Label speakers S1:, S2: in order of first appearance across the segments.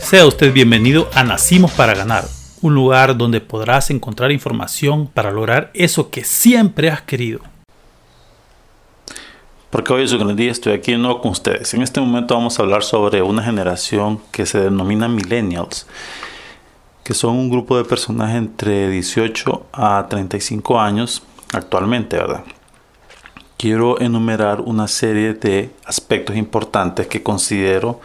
S1: Sea usted bienvenido a Nacimos para Ganar, un lugar donde podrás encontrar información para lograr eso que siempre has querido.
S2: Porque hoy es un gran día, estoy aquí de nuevo con ustedes. En este momento vamos a hablar sobre una generación que se denomina millennials, que son un grupo de personas entre 18 a 35 años actualmente, ¿verdad? Quiero enumerar una serie de aspectos importantes que considero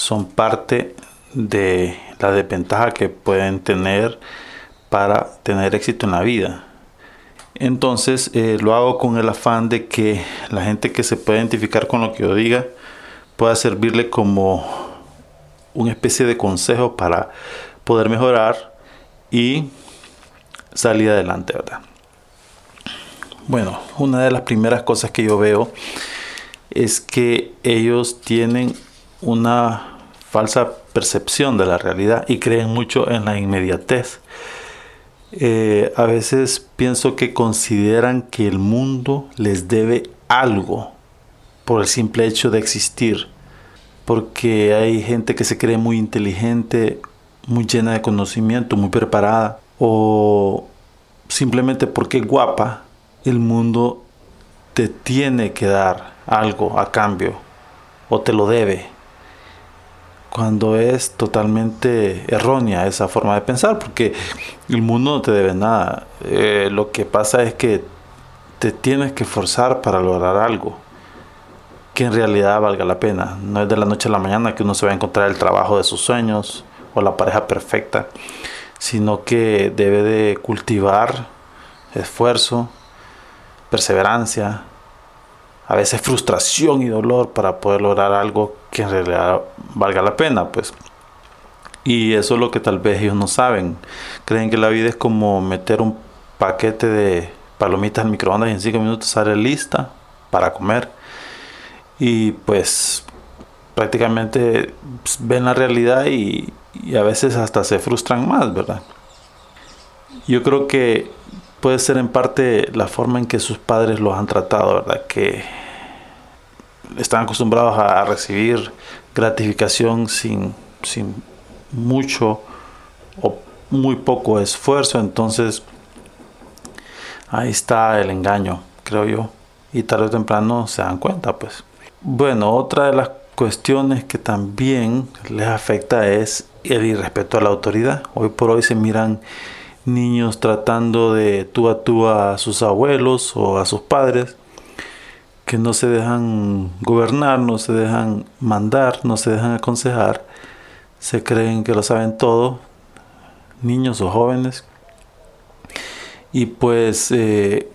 S2: son parte de la desventaja que pueden tener para tener éxito en la vida. Entonces eh, lo hago con el afán de que la gente que se pueda identificar con lo que yo diga pueda servirle como una especie de consejo para poder mejorar y salir adelante, ¿verdad? Bueno, una de las primeras cosas que yo veo es que ellos tienen una falsa percepción de la realidad y creen mucho en la inmediatez. Eh, a veces pienso que consideran que el mundo les debe algo por el simple hecho de existir. Porque hay gente que se cree muy inteligente, muy llena de conocimiento, muy preparada. O simplemente porque es guapa, el mundo te tiene que dar algo a cambio. O te lo debe cuando es totalmente errónea esa forma de pensar, porque el mundo no te debe nada. Eh, lo que pasa es que te tienes que forzar para lograr algo que en realidad valga la pena. No es de la noche a la mañana que uno se va a encontrar el trabajo de sus sueños o la pareja perfecta, sino que debe de cultivar esfuerzo, perseverancia, a veces frustración y dolor para poder lograr algo que en realidad valga la pena, pues. Y eso es lo que tal vez ellos no saben. Creen que la vida es como meter un paquete de palomitas al microondas y en cinco minutos sale lista para comer. Y pues prácticamente pues, ven la realidad y, y a veces hasta se frustran más, ¿verdad? Yo creo que puede ser en parte la forma en que sus padres los han tratado, ¿verdad? Que están acostumbrados a, recibir gratificación sin, sin mucho o muy poco esfuerzo, entonces ahí está el engaño, creo yo, y tarde o temprano se dan cuenta, pues. Bueno, otra de las cuestiones que también les afecta es el irrespeto a la autoridad. Hoy por hoy se miran niños tratando de tú a tú a sus abuelos o a sus padres que no se dejan gobernar, no se dejan mandar, no se dejan aconsejar, se creen que lo saben todo, niños o jóvenes, y pues eh,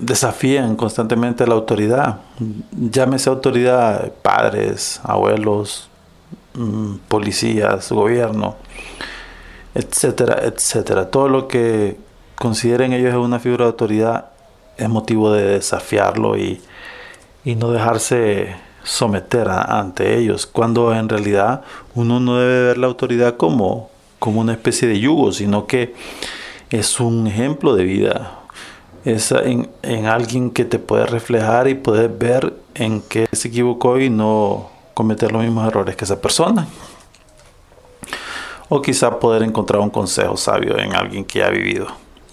S2: desafían constantemente a la autoridad, llámese autoridad, padres, abuelos, mm, policías, gobierno, etcétera, etcétera. Todo lo que consideren ellos una figura de autoridad es motivo de desafiarlo y y no dejarse someter ante ellos, cuando en realidad uno no debe ver la autoridad como, como una especie de yugo, sino que es un ejemplo de vida, es en, en alguien que te puede reflejar y puedes ver en qué se equivocó y no cometer los mismos errores que esa persona. O quizá poder encontrar un consejo sabio en alguien que ha vivido.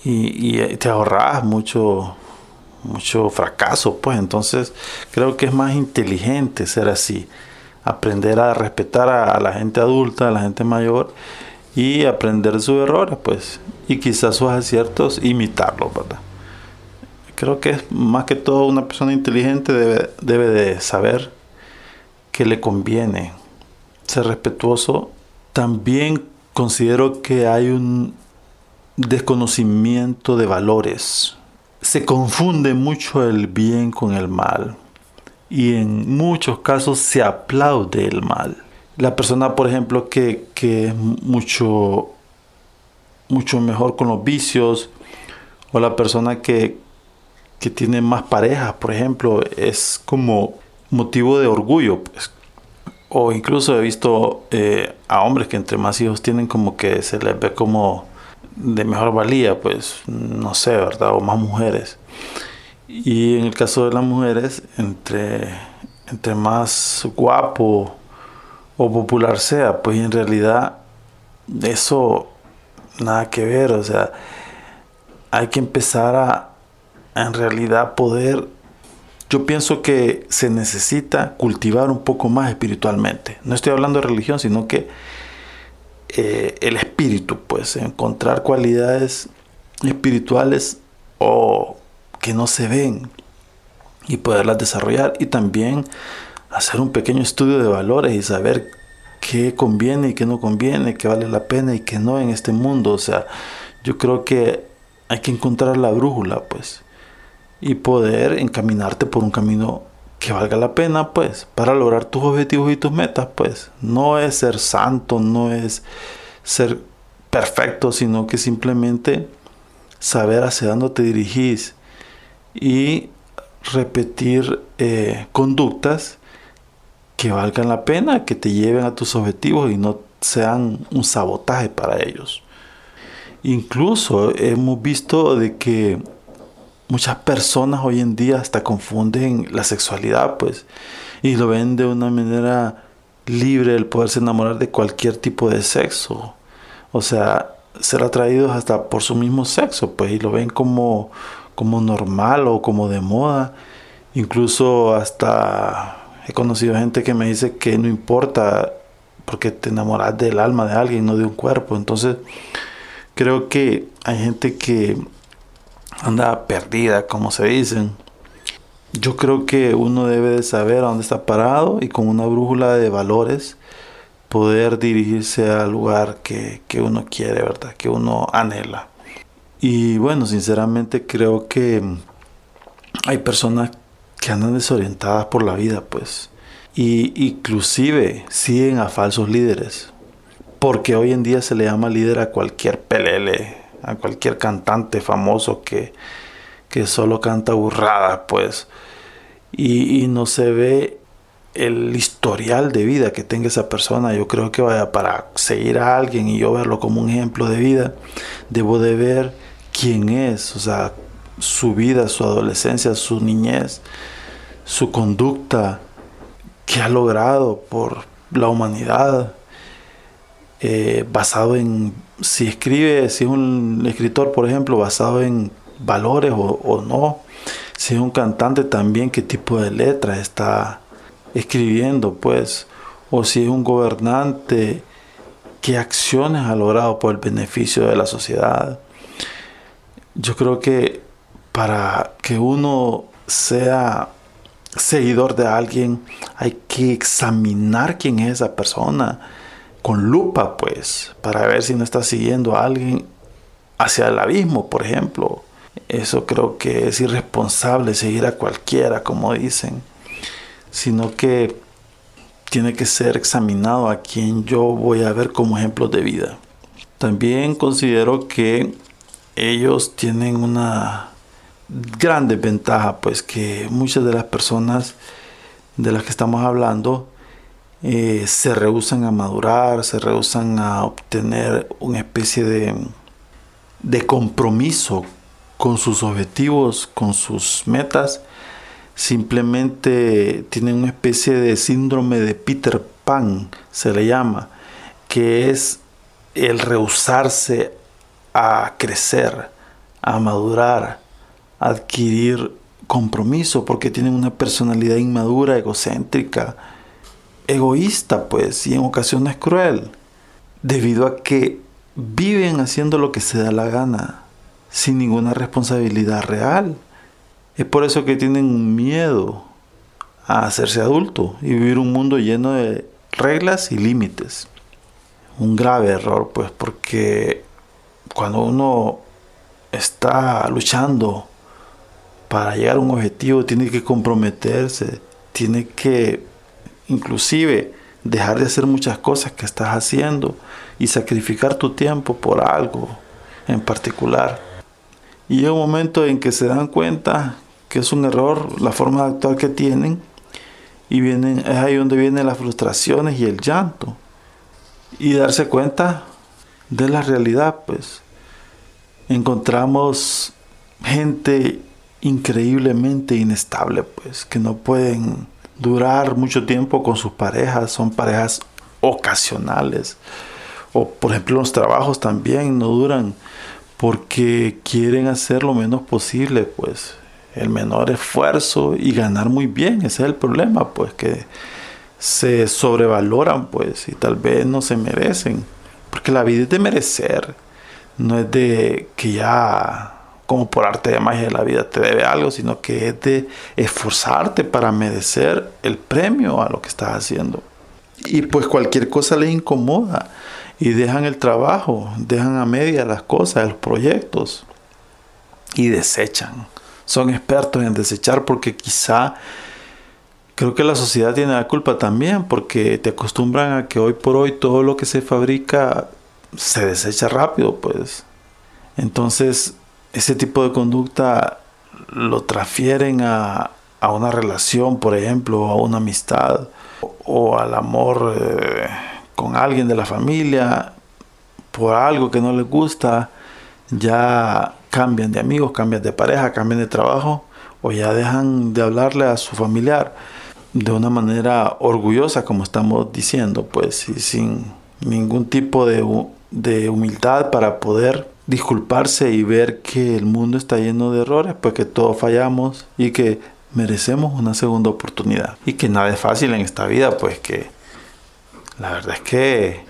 S2: Y, y te ahorras mucho, mucho fracaso, pues entonces creo que es más inteligente ser así, aprender a respetar a, la gente adulta, a la gente mayor y aprender sus errores, pues, y quizás sus aciertos imitarlos, ¿verdad? Creo que es más que todo una persona inteligente debe, debe de saber que le conviene ser respetuoso. También considero que hay un desconocimiento de valores se confunde mucho el bien con el mal y en muchos casos se aplaude el mal. La persona, por ejemplo, que, es mucho, mucho mejor con los vicios o la persona que, que tiene más parejas, por ejemplo, es como motivo de orgullo. Pues. O incluso he visto eh, a hombres que entre más hijos tienen como que se les ve como de mejor valía, pues no sé, ¿verdad? O más mujeres. Y en el caso de las mujeres, entre, entre más guapo o popular sea, pues en realidad eso nada que ver, o sea, hay que empezar a en realidad poder yo pienso que se necesita cultivar un poco más espiritualmente. No estoy hablando de religión, sino que eh, el espíritu, pues encontrar cualidades espirituales o que no se ven y poderlas desarrollar y también hacer un pequeño estudio de valores y saber qué conviene y qué no conviene, qué vale la pena y qué no en este mundo. O sea, yo creo que hay que encontrar la brújula, pues y poder encaminarte por un camino que valga la pena, pues, para lograr tus objetivos y tus metas, pues. No es ser santo, no es ser perfecto, sino que simplemente saber hacia dónde te dirigís y repetir eh, conductas que valgan la pena, que te lleven a tus objetivos y no sean un sabotaje para ellos. Incluso hemos visto de que muchas personas hoy en día hasta confunden la sexualidad, pues, y lo ven de una manera libre el poderse enamorar de cualquier tipo de sexo. O sea, ser atraídos hasta por su mismo sexo, pues, y lo ven como, como normal o como de moda. Incluso hasta he conocido gente que me dice que no importa porque te enamoras del alma de alguien, no de un cuerpo. Entonces, creo que hay gente que anda perdida, como se dicen. Yo creo que uno debe de saber a dónde está parado y con una brújula de valores poder dirigirse al lugar que, que uno quiere, ¿verdad? Que uno anhela. Y bueno, sinceramente creo que hay personas que andan desorientadas por la vida, pues. Y inclusive siguen a falsos líderes. Porque hoy en día se le llama líder a cualquier pelele, a cualquier cantante famoso que, solo canta burradas, pues, y, no se ve el historial de vida que tenga esa persona. Yo creo que vaya para seguir a alguien y yo verlo como un ejemplo de vida, debo de ver quién es, o sea, su vida, su adolescencia, su niñez, su conducta, que ha logrado por la humanidad, eh, basado en si escribe, si es un escritor, por ejemplo, basado en valores o, no, si es un cantante también, qué tipo de letras está escribiendo, pues, o si es un gobernante, qué acciones ha logrado por el beneficio de la sociedad. Yo creo que para que uno sea seguidor de alguien, hay que examinar quién es esa persona con lupa, pues, para ver si no está siguiendo a alguien hacia el abismo, por ejemplo. Eso creo que es irresponsable seguir a cualquiera, como dicen, sino que tiene que ser examinado a quien yo voy a ver como ejemplo de vida. También considero que ellos tienen una gran desventaja, pues que muchas de las personas de las que estamos hablando eh, se rehusan a madurar, se rehusan a obtener una especie de, de compromiso con sus objetivos, con sus metas, simplemente tienen una especie de síndrome de Peter Pan, se le llama, que es el rehusarse a crecer, a madurar, a adquirir compromiso, porque tienen una personalidad inmadura, egocéntrica, egoísta, pues, y en ocasiones cruel, debido a que viven haciendo lo que se da la gana, sin ninguna responsabilidad real. Es por eso que tienen miedo a hacerse adulto y vivir un mundo lleno de reglas y límites. Un grave error, pues, porque cuando uno está luchando para llegar a un objetivo, tiene que comprometerse, tiene que inclusive dejar de hacer muchas cosas que estás haciendo y sacrificar tu tiempo por algo en particular. Y hay un momento en que se dan cuenta que es un error la forma de actuar que tienen y vienen, es ahí donde vienen las frustraciones y el llanto. Y darse cuenta de la realidad, pues. Encontramos gente increíblemente inestable, pues, que no pueden durar mucho tiempo con sus parejas, son parejas ocasionales. O por ejemplo los trabajos también no duran porque quieren hacer lo menos posible, pues el menor esfuerzo y ganar muy bien, ese es el problema, pues que se sobrevaloran, pues, y tal vez no se merecen, porque la vida es de merecer, no es de que ya como por arte de magia la vida te debe algo, sino que es de esforzarte para merecer el premio a lo que estás haciendo. Y pues cualquier cosa les incomoda y dejan el trabajo, dejan a media las cosas, los proyectos y desechan. Son expertos en desechar porque quizá creo que la sociedad tiene la culpa también porque te acostumbran a que hoy por hoy todo lo que se fabrica se desecha rápido, pues. Entonces ese tipo de conducta lo transfieren a, una relación, por ejemplo, a una amistad o, al amor eh, con alguien de la familia, por algo que no les gusta, ya cambian de amigos, cambian de pareja, cambian de trabajo o ya dejan de hablarle a su familiar de una manera orgullosa, como estamos diciendo, pues, y sin ningún tipo de, de humildad para poder disculparse y ver que el mundo está lleno de errores, pues que todos fallamos y que merecemos una segunda oportunidad. Y que nada es fácil en esta vida, pues que la verdad es que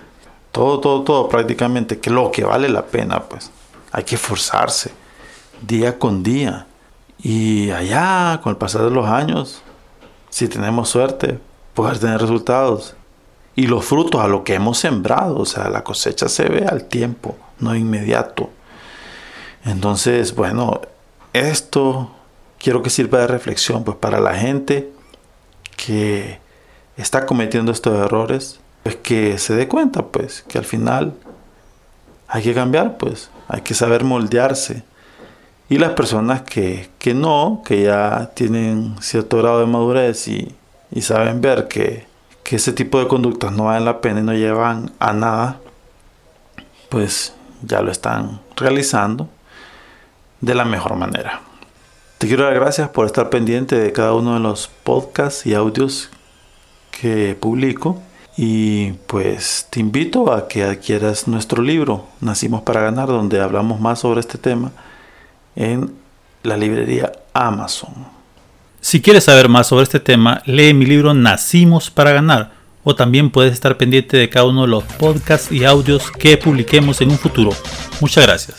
S2: todo, todo, todo prácticamente, que lo que vale la pena, pues hay que esforzarse día con día. Y allá, con el pasar de los años, si tenemos suerte, poder tener resultados. Y los frutos a lo que hemos sembrado, o sea, la cosecha se ve al tiempo no inmediato. Entonces, bueno, esto quiero que sirva de reflexión pues para la gente que está cometiendo estos errores, pues que se dé cuenta pues que al final hay que cambiar pues, hay que saber moldearse. Y las personas que, que no, que ya tienen cierto grado de madurez y, y saben ver que, que ese tipo de conductas no valen la pena y no llevan a nada, pues ya lo están realizando de la mejor manera. Te quiero dar gracias por estar pendiente de cada uno de los podcasts y audios que publico y pues te invito a que adquieras nuestro libro Nacimos para ganar donde hablamos más sobre este tema en la librería Amazon.
S1: Si quieres saber más sobre este tema, lee mi libro Nacimos para ganar o también puedes estar pendiente de cada uno de los podcasts y audios que publiquemos en un futuro. Muchas gracias.